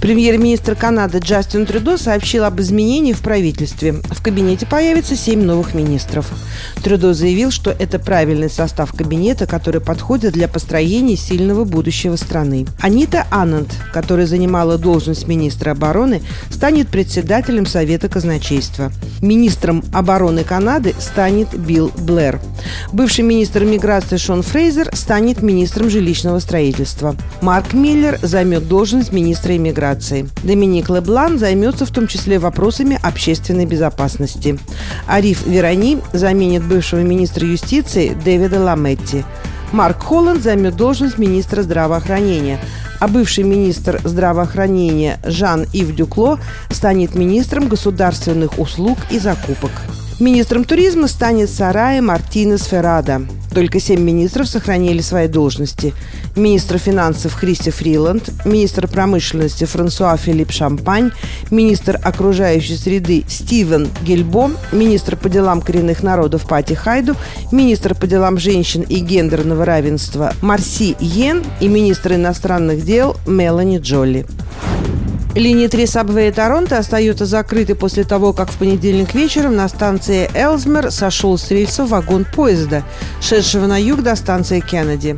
Премьер-министр Канады Джастин Трюдо сообщил об изменении в правительстве. В кабинете появится семь новых министров. Трюдо заявил, что это правильный состав кабинета, который подходит для построения сильного будущего страны. Анита Аннанд, которая занимала должность министра обороны, станет председателем Совета казначейства. Министром обороны Канады станет Билл Блэр. Бывший министр миграции Шон Фрейзер станет министром жилищного строительства. Марк Миллер займет должность министра иммиграции. Доминик Леблан займется в том числе вопросами общественной безопасности. Ариф Верони заменит бывшего министра юстиции Дэвида Ламетти. Марк Холланд займет должность министра здравоохранения, а бывший министр здравоохранения Жан-Ив Дюкло станет министром государственных услуг и закупок. Министром туризма станет Сарая Мартинес Феррада. Только семь министров сохранили свои должности. Министр финансов Христи Фриланд, министр промышленности Франсуа Филипп Шампань, министр окружающей среды Стивен Гельбо, министр по делам коренных народов Пати Хайду, министр по делам женщин и гендерного равенства Марси Йен и министр иностранных дел Мелани Джолли. Линия 3 Сабвея Торонто остается закрытой после того, как в понедельник вечером на станции Элзмер сошел с рельсов вагон поезда, шедшего на юг до станции Кеннеди.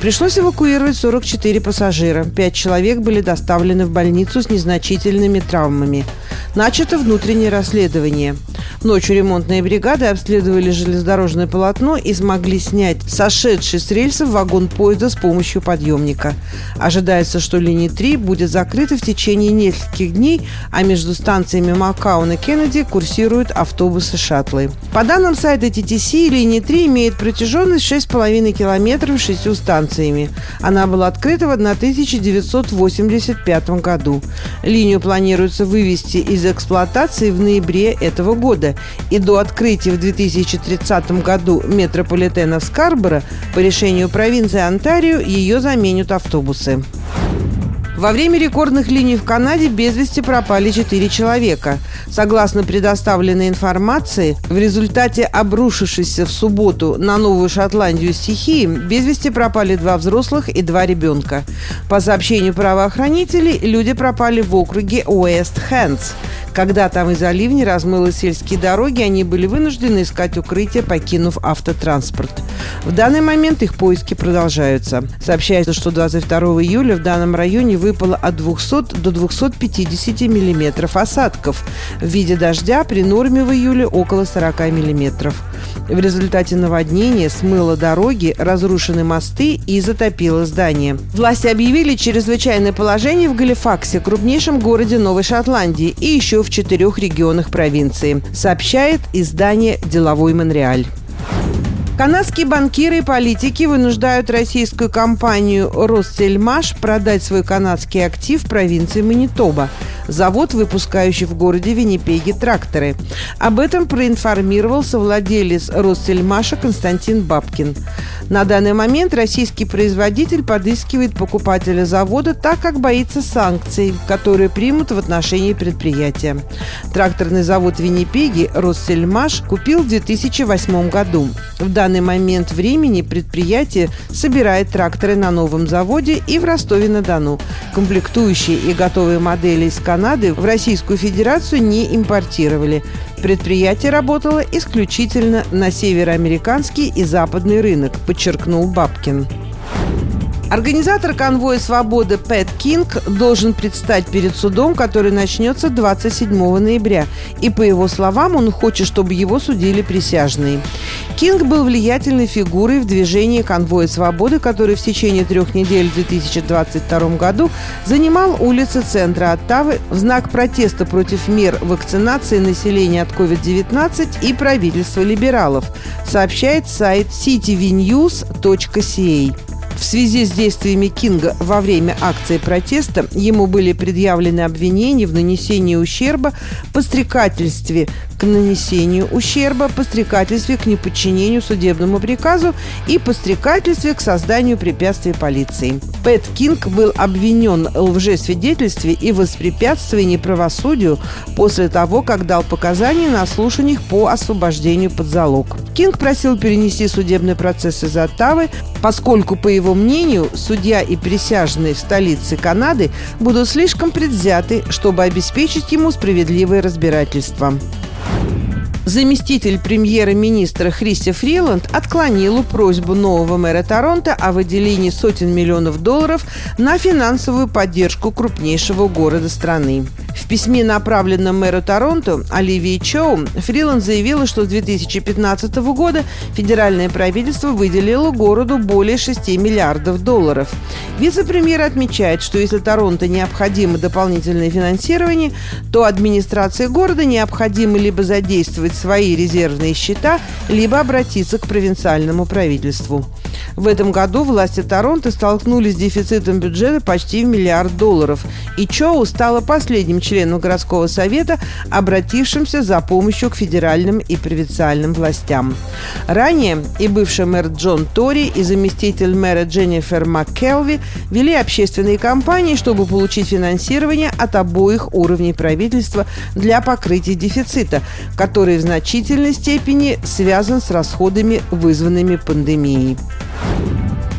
Пришлось эвакуировать 44 пассажира. Пять человек были доставлены в больницу с незначительными травмами. Начато внутреннее расследование. Ночью ремонтные бригады обследовали железнодорожное полотно и смогли снять сошедший с рельсов вагон поезда с помощью подъемника. Ожидается, что линия 3 будет закрыта в течение нескольких дней, а между станциями Макаун и Кеннеди курсируют автобусы-шаттлы. По данным сайта TTC, линия 3 имеет протяженность 6,5 километров с шестью станциями. Она была открыта в 1985 году. Линию планируется вывести из эксплуатации в ноябре этого года и до открытия в 2030 году метрополитена в Скарборо по решению провинции Онтарио ее заменят автобусы. Во время рекордных линий в Канаде без вести пропали 4 человека. Согласно предоставленной информации, в результате обрушившейся в субботу на Новую Шотландию стихии без вести пропали два взрослых и два ребенка. По сообщению правоохранителей, люди пропали в округе Уэст-Хэндс – когда там из-за ливня размыло сельские дороги, они были вынуждены искать укрытие, покинув автотранспорт. В данный момент их поиски продолжаются. Сообщается, что 22 июля в данном районе выпало от 200 до 250 миллиметров осадков в виде дождя при норме в июле около 40 миллиметров. В результате наводнения смыло дороги, разрушены мосты и затопило здания. Власти объявили чрезвычайное положение в Галифаксе, крупнейшем городе Новой Шотландии, и еще в четырех регионах провинции, сообщает издание «Деловой Монреаль». Канадские банкиры и политики вынуждают российскую компанию «Россельмаш» продать свой канадский актив провинции Манитоба – завод, выпускающий в городе Виннипеге тракторы. Об этом проинформировался владелец Россельмаша Константин Бабкин. На данный момент российский производитель подыскивает покупателя завода, так как боится санкций, которые примут в отношении предприятия. Тракторный завод Виннипеги Россельмаш купил в 2008 году. В данный момент времени предприятие собирает тракторы на новом заводе и в Ростове-на-Дону. Комплектующие и готовые модели из Канады в Российскую Федерацию не импортировали. Предприятие работало исключительно на североамериканский и западный рынок, подчеркнул Бабкин. Организатор конвоя свободы Пэт Кинг должен предстать перед судом, который начнется 27 ноября. И по его словам, он хочет, чтобы его судили присяжные. Кинг был влиятельной фигурой в движении конвоя свободы, который в течение трех недель в 2022 году занимал улицы центра Оттавы в знак протеста против мер вакцинации населения от COVID-19 и правительства либералов, сообщает сайт cityvnews.ca. В связи с действиями Кинга во время акции протеста ему были предъявлены обвинения в нанесении ущерба, подстрекательстве к нанесению ущерба, подстрекательстве к неподчинению судебному приказу и подстрекательстве к созданию препятствий полиции. Пэт Кинг был обвинен в лжесвидетельстве и воспрепятствовании правосудию после того, как дал показания на слушаниях по освобождению под залог. Кинг просил перенести судебный процесс из Оттавы, поскольку, по его мнению, судья и присяжные в столице Канады будут слишком предвзяты, чтобы обеспечить ему справедливое разбирательство. Заместитель премьера-министра Христи Фриланд отклонила просьбу нового мэра Торонто о выделении сотен миллионов долларов на финансовую поддержку крупнейшего города страны. В письме, направленном мэру Торонто Оливии Чоу, Фриланд заявила, что с 2015 года федеральное правительство выделило городу более 6 миллиардов долларов. Вице-премьер отмечает, что если Торонто необходимо дополнительное финансирование, то администрации города необходимо либо задействовать свои резервные счета, либо обратиться к провинциальному правительству. В этом году власти Торонто столкнулись с дефицитом бюджета почти в миллиард долларов, и Чоу стала последним членом городского совета, обратившимся за помощью к федеральным и провинциальным властям. Ранее и бывший мэр Джон Тори, и заместитель мэра Дженнифер МакКелви вели общественные кампании, чтобы получить финансирование от обоих уровней правительства для покрытия дефицита, который в значительной степени связан с расходами, вызванными пандемией.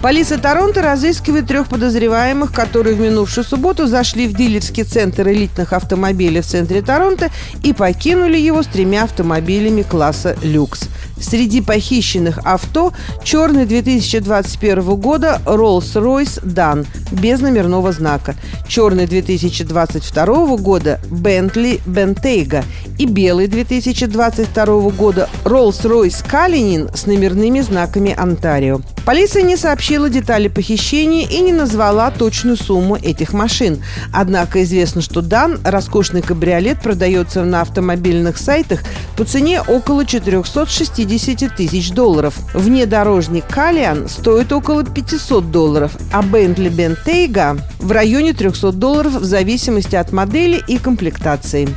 Полиция Торонто разыскивает трех подозреваемых, которые в минувшую субботу зашли в дилерский центр элитных автомобилей в центре Торонто и покинули его с тремя автомобилями класса «Люкс». Среди похищенных авто черный 2021 года Rolls-Royce Dan без номерного знака, черный 2022 года Bentley Bentayga и белый 2022 года Rolls-Royce Cullinan с номерными знаками Онтарио. Полиция не сообщила детали похищения и не назвала точную сумму этих машин. Однако известно, что Дан, роскошный кабриолет, продается на автомобильных сайтах по цене около 460 тысяч долларов. Внедорожник Калиан стоит около 500 долларов, а Бентли Бентейга в районе 300 долларов в зависимости от модели и комплектации.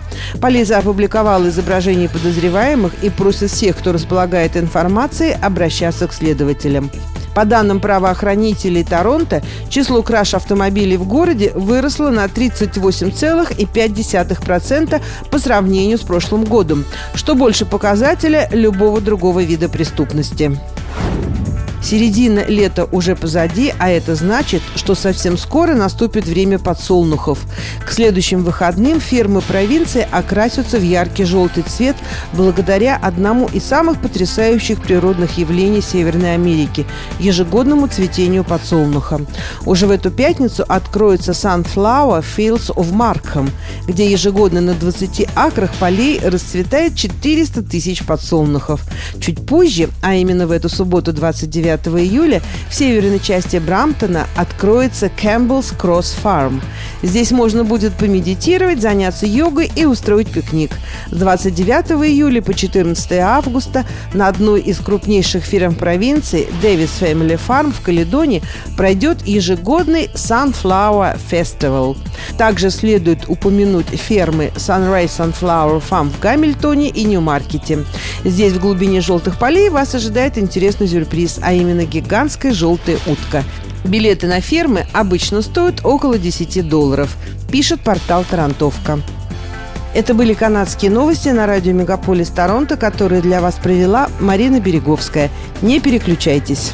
Полиция опубликовала изображение подозреваемых и просит всех, кто располагает информацией, обращаться к следователям. По данным правоохранителей Торонто, число краж автомобилей в городе выросло на 38,5% по сравнению с прошлым годом, что больше показателя любого другого вида преступности. Середина лета уже позади, а это значит, что совсем скоро наступит время подсолнухов. К следующим выходным фермы провинции окрасятся в яркий желтый цвет благодаря одному из самых потрясающих природных явлений Северной Америки – ежегодному цветению подсолнуха. Уже в эту пятницу откроется Sunflower Fields of Markham, где ежегодно на 20 акрах полей расцветает 400 тысяч подсолнухов. Чуть позже, а именно в эту субботу 29 9 июля в северной части Брамптона откроется Campbell's Cross Farm. Здесь можно будет помедитировать, заняться йогой и устроить пикник. С 29 июля по 14 августа на одной из крупнейших ферм провинции Davis Family Farm в Каледоне пройдет ежегодный Sunflower Festival. Также следует упомянуть фермы Sunrise Sunflower Farm в Гамильтоне и Нью-Маркете. Здесь в глубине желтых полей вас ожидает интересный сюрприз, а именно гигантская желтая утка. Билеты на фермы обычно стоят около 10 долларов, пишет портал «Тарантовка». Это были канадские новости на радио «Мегаполис Торонто», которые для вас провела Марина Береговская. Не переключайтесь.